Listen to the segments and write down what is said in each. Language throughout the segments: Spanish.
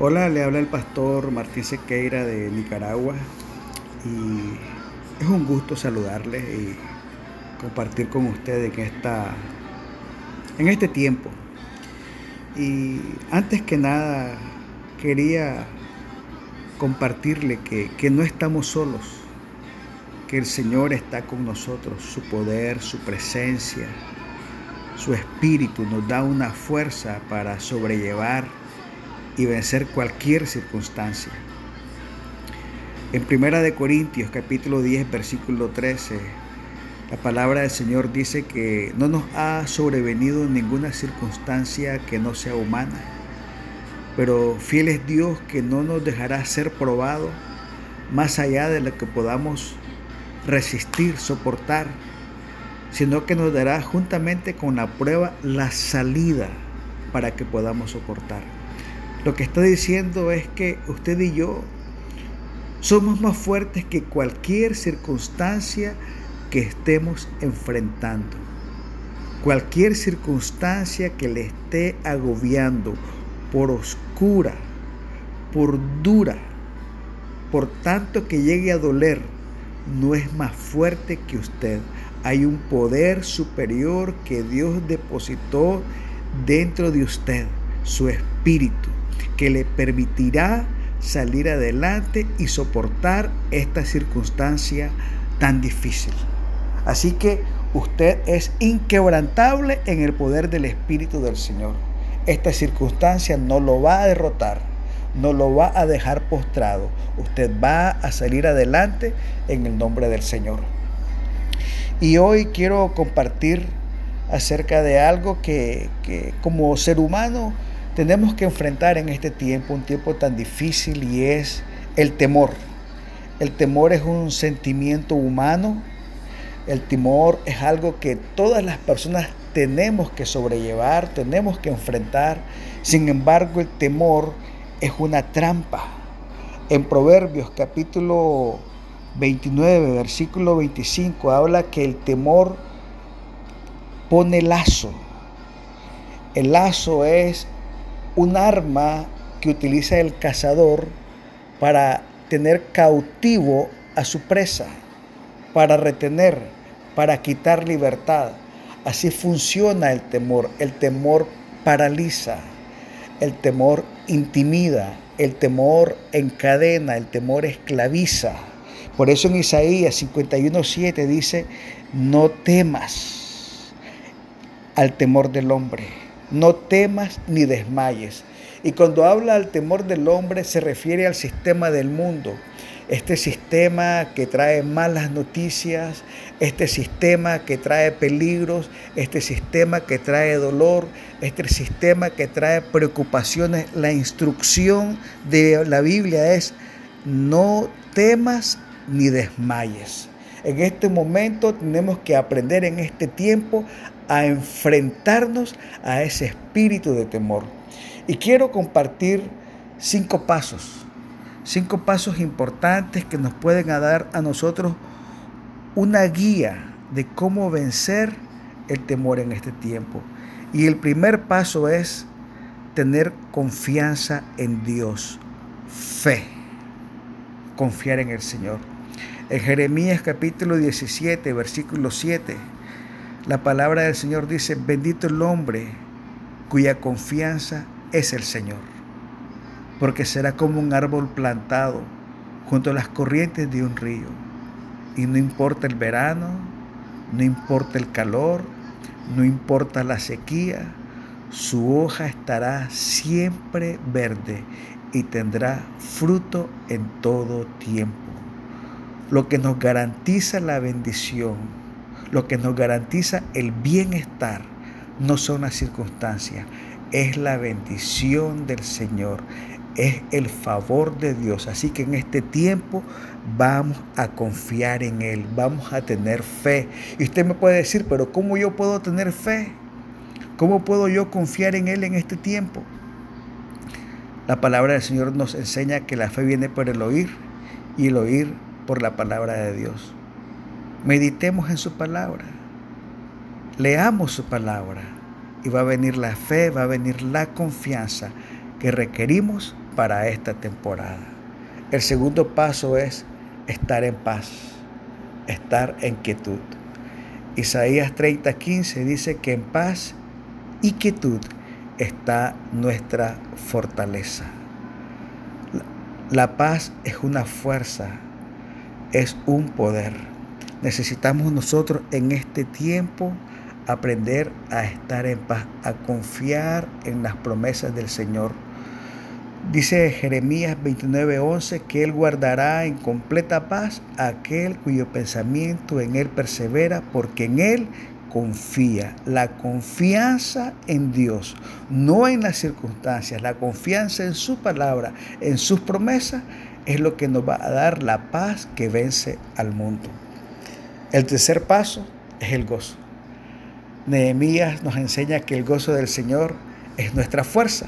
Hola, le habla el pastor Martín Sequeira de Nicaragua y es un gusto saludarles y compartir con ustedes en, en este tiempo. Y antes que nada quería compartirle que, que no estamos solos, que el Señor está con nosotros, su poder, su presencia, su espíritu nos da una fuerza para sobrellevar y vencer cualquier circunstancia. En Primera de Corintios capítulo 10 versículo 13, la palabra del Señor dice que no nos ha sobrevenido ninguna circunstancia que no sea humana, pero fiel es Dios que no nos dejará ser probado más allá de lo que podamos resistir, soportar, sino que nos dará juntamente con la prueba la salida para que podamos soportar. Lo que está diciendo es que usted y yo somos más fuertes que cualquier circunstancia que estemos enfrentando. Cualquier circunstancia que le esté agobiando, por oscura, por dura, por tanto que llegue a doler, no es más fuerte que usted. Hay un poder superior que Dios depositó dentro de usted, su espíritu que le permitirá salir adelante y soportar esta circunstancia tan difícil. Así que usted es inquebrantable en el poder del Espíritu del Señor. Esta circunstancia no lo va a derrotar, no lo va a dejar postrado. Usted va a salir adelante en el nombre del Señor. Y hoy quiero compartir acerca de algo que, que como ser humano tenemos que enfrentar en este tiempo, un tiempo tan difícil, y es el temor. El temor es un sentimiento humano, el temor es algo que todas las personas tenemos que sobrellevar, tenemos que enfrentar. Sin embargo, el temor es una trampa. En Proverbios capítulo 29, versículo 25, habla que el temor pone lazo. El lazo es un arma que utiliza el cazador para tener cautivo a su presa, para retener, para quitar libertad. Así funciona el temor. El temor paraliza, el temor intimida, el temor encadena, el temor esclaviza. Por eso en Isaías 51.7 dice, no temas al temor del hombre no temas ni desmayes. Y cuando habla al temor del hombre se refiere al sistema del mundo. Este sistema que trae malas noticias, este sistema que trae peligros, este sistema que trae dolor, este sistema que trae preocupaciones. La instrucción de la Biblia es no temas ni desmayes. En este momento tenemos que aprender en este tiempo a enfrentarnos a ese espíritu de temor. Y quiero compartir cinco pasos, cinco pasos importantes que nos pueden dar a nosotros una guía de cómo vencer el temor en este tiempo. Y el primer paso es tener confianza en Dios, fe, confiar en el Señor. En Jeremías capítulo 17, versículo 7 la palabra del Señor dice, bendito el hombre cuya confianza es el Señor, porque será como un árbol plantado junto a las corrientes de un río. Y no importa el verano, no importa el calor, no importa la sequía, su hoja estará siempre verde y tendrá fruto en todo tiempo. Lo que nos garantiza la bendición lo que nos garantiza el bienestar no son las circunstancias, es la bendición del Señor, es el favor de Dios. Así que en este tiempo vamos a confiar en Él, vamos a tener fe. Y usted me puede decir, pero ¿cómo yo puedo tener fe? ¿Cómo puedo yo confiar en Él en este tiempo? La palabra del Señor nos enseña que la fe viene por el oír y el oír por la palabra de Dios. Meditemos en su palabra. Leamos su palabra y va a venir la fe, va a venir la confianza que requerimos para esta temporada. El segundo paso es estar en paz, estar en quietud. Isaías 30:15 dice que en paz y quietud está nuestra fortaleza. La paz es una fuerza, es un poder. Necesitamos nosotros en este tiempo aprender a estar en paz, a confiar en las promesas del Señor. Dice Jeremías 29:11 que Él guardará en completa paz a aquel cuyo pensamiento en Él persevera, porque en Él confía. La confianza en Dios, no en las circunstancias, la confianza en su palabra, en sus promesas, es lo que nos va a dar la paz que vence al mundo. El tercer paso es el gozo. Nehemías nos enseña que el gozo del Señor es nuestra fuerza.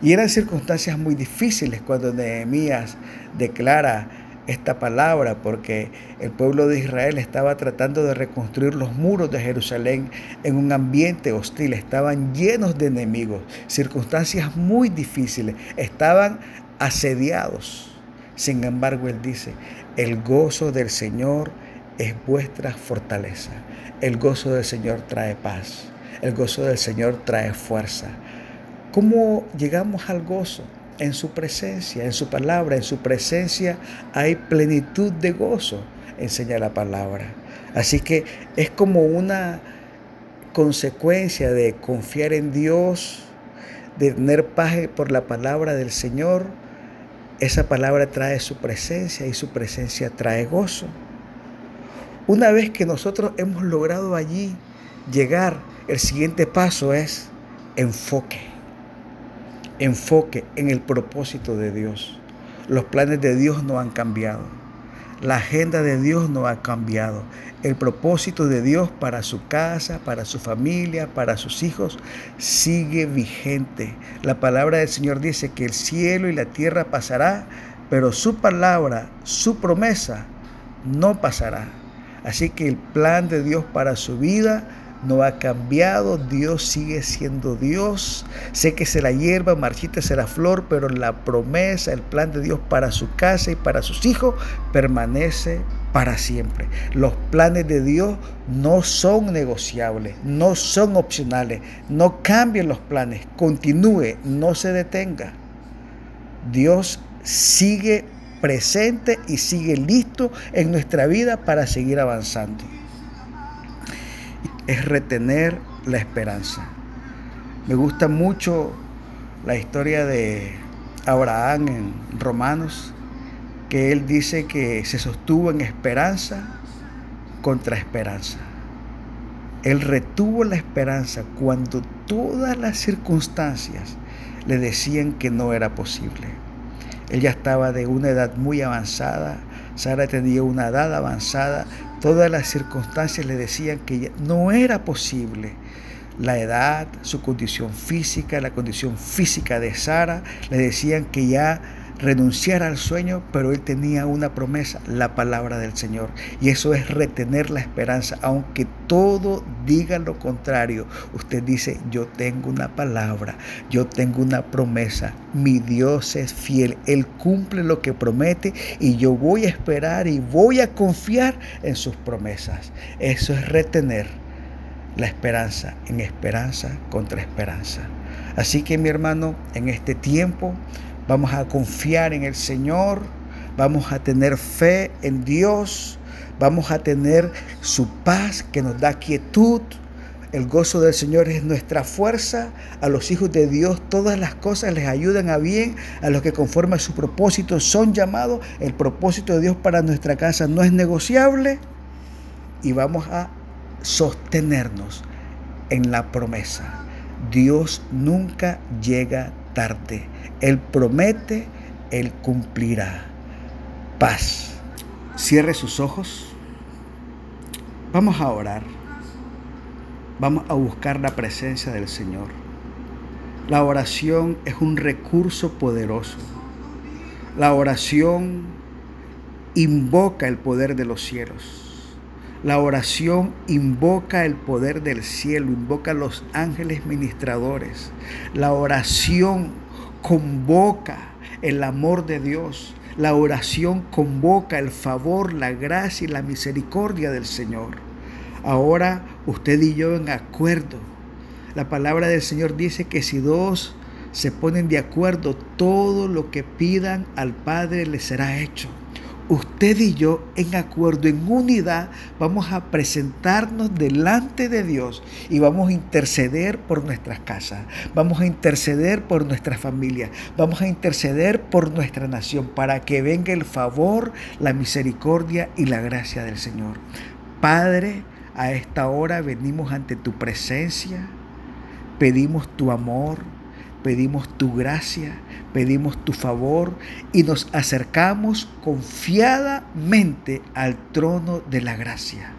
Y eran circunstancias muy difíciles cuando Nehemías declara esta palabra porque el pueblo de Israel estaba tratando de reconstruir los muros de Jerusalén en un ambiente hostil, estaban llenos de enemigos, circunstancias muy difíciles, estaban asediados. Sin embargo, él dice, el gozo del Señor es vuestra fortaleza. El gozo del Señor trae paz. El gozo del Señor trae fuerza. ¿Cómo llegamos al gozo? En su presencia, en su palabra, en su presencia hay plenitud de gozo, enseña la palabra. Así que es como una consecuencia de confiar en Dios, de tener paz por la palabra del Señor. Esa palabra trae su presencia y su presencia trae gozo. Una vez que nosotros hemos logrado allí llegar, el siguiente paso es enfoque. Enfoque en el propósito de Dios. Los planes de Dios no han cambiado. La agenda de Dios no ha cambiado. El propósito de Dios para su casa, para su familia, para sus hijos, sigue vigente. La palabra del Señor dice que el cielo y la tierra pasará, pero su palabra, su promesa, no pasará. Así que el plan de Dios para su vida no ha cambiado, Dios sigue siendo Dios. Sé que se la hierba, marchita se la flor, pero la promesa, el plan de Dios para su casa y para sus hijos permanece para siempre. Los planes de Dios no son negociables, no son opcionales. No cambien los planes, continúe, no se detenga. Dios sigue presente y sigue listo en nuestra vida para seguir avanzando. Es retener la esperanza. Me gusta mucho la historia de Abraham en Romanos, que él dice que se sostuvo en esperanza contra esperanza. Él retuvo la esperanza cuando todas las circunstancias le decían que no era posible. Él ya estaba de una edad muy avanzada, Sara tenía una edad avanzada, todas las circunstancias le decían que no era posible. La edad, su condición física, la condición física de Sara, le decían que ya renunciar al sueño, pero él tenía una promesa, la palabra del Señor. Y eso es retener la esperanza, aunque todo diga lo contrario. Usted dice, yo tengo una palabra, yo tengo una promesa, mi Dios es fiel, Él cumple lo que promete y yo voy a esperar y voy a confiar en sus promesas. Eso es retener la esperanza en esperanza contra esperanza. Así que mi hermano, en este tiempo, vamos a confiar en el Señor, vamos a tener fe en Dios, vamos a tener su paz que nos da quietud. El gozo del Señor es nuestra fuerza. A los hijos de Dios todas las cosas les ayudan a bien. A los que conforme a su propósito son llamados. El propósito de Dios para nuestra casa no es negociable. Y vamos a sostenernos en la promesa. Dios nunca llega Él promete, Él cumplirá. Paz. Cierre sus ojos. Vamos a orar. Vamos a buscar la presencia del Señor. La oración es un recurso poderoso. La oración invoca el poder de los cielos. La oración invoca el poder del cielo, invoca a los ángeles ministradores. La oración convoca el amor de Dios. La oración convoca el favor, la gracia y la misericordia del Señor. Ahora usted y yo en acuerdo. La palabra del Señor dice que si dos se ponen de acuerdo, todo lo que pidan al Padre les será hecho usted y yo en acuerdo, en unidad, vamos a presentarnos delante de Dios y vamos a interceder por nuestras casas, vamos a interceder por nuestra familia, vamos a interceder por nuestra nación para que venga el favor, la misericordia y la gracia del Señor. Padre, a esta hora venimos ante tu presencia, pedimos tu amor, pedimos tu gracia, pedimos tu favor y nos acercamos confiadamente al trono de la gracia.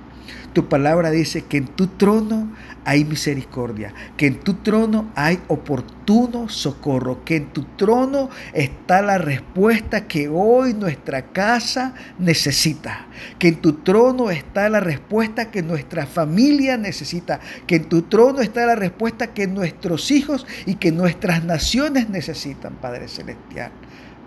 Tu palabra dice que en tu trono hay misericordia, que en tu trono hay oportuno socorro, que en tu trono está la respuesta que hoy nuestra casa necesita, que en tu trono está la respuesta que nuestra familia necesita, que en tu trono está la respuesta que nuestros hijos y que nuestras naciones necesitan, Padre Celestial.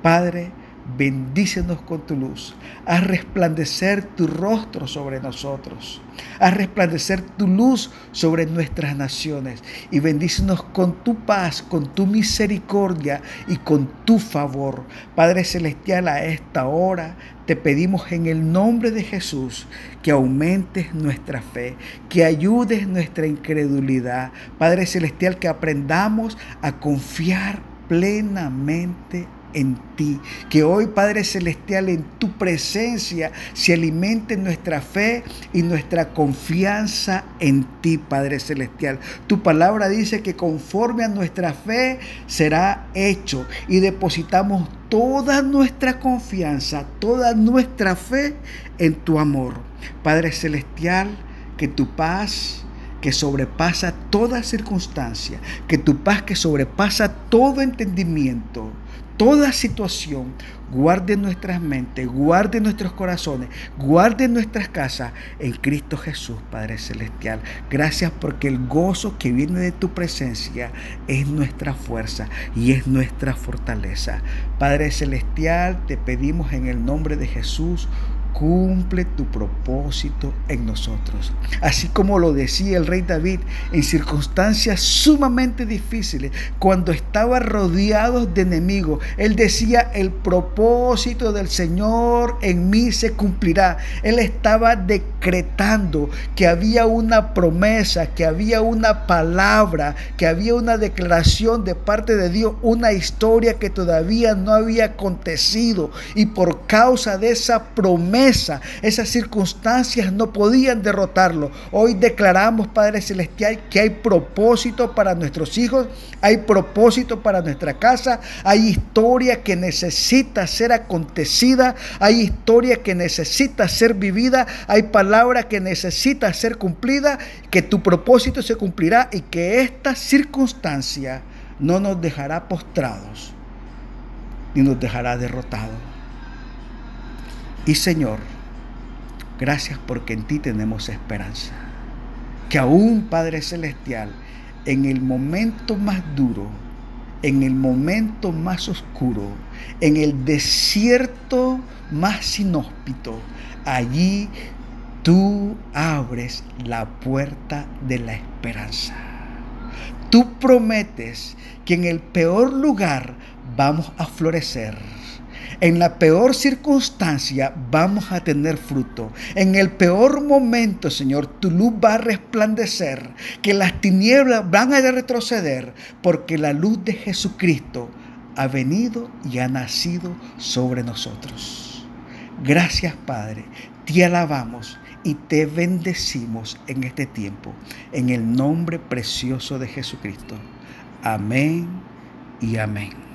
Padre, Bendícenos con tu luz. Haz resplandecer tu rostro sobre nosotros. Haz resplandecer tu luz sobre nuestras naciones. Y bendícenos con tu paz, con tu misericordia y con tu favor. Padre Celestial, a esta hora te pedimos en el nombre de Jesús que aumentes nuestra fe, que ayudes nuestra incredulidad. Padre Celestial, que aprendamos a confiar plenamente en ti. Que hoy, Padre Celestial, en tu presencia se alimente nuestra fe y nuestra confianza en ti, Padre Celestial. Tu palabra dice que conforme a nuestra fe será hecho y depositamos toda nuestra confianza, toda nuestra fe en tu amor. Padre Celestial, que tu paz que sobrepasa toda circunstancia, que tu paz que sobrepasa todo entendimiento, toda situación, guarde nuestras mentes, guarde nuestros corazones, guarde nuestras casas en Cristo Jesús, Padre Celestial. Gracias porque el gozo que viene de tu presencia es nuestra fuerza y es nuestra fortaleza. Padre Celestial, te pedimos en el nombre de Jesús cumple tu propósito en nosotros. Así como lo decía el rey David en circunstancias sumamente difíciles, cuando estaba rodeado de enemigos, él decía, el propósito del Señor en mí se cumplirá. Él estaba decretando que había una promesa, que había una palabra, que había una declaración de parte de Dios, una historia que todavía no había acontecido. Y por causa de esa esas circunstancias no podían derrotarlo. Hoy declaramos, Padre Celestial, que hay propósito para nuestros hijos, hay propósito para nuestra casa, hay historia que necesita ser acontecida, hay historia que necesita ser vivida, hay palabra que necesita ser cumplida, que tu propósito se cumplirá y que esta circunstancia no nos dejará postrados ni nos dejará derrotados. Y Señor, gracias porque en ti tenemos esperanza. Que aún, Padre Celestial, en el momento más duro, en el momento más oscuro, en el desierto más inhóspito, allí tú abres la puerta de la esperanza. Tú prometes que en el peor lugar vamos a florecer en la peor circunstancia vamos a tener fruto. En el peor momento, Señor, tu luz va a resplandecer, que las tinieblas van a retroceder, porque la luz de Jesucristo ha venido y ha nacido sobre nosotros. Gracias, Padre. Te alabamos y te bendecimos en este tiempo, en el nombre precioso de Jesucristo. Amén y amén.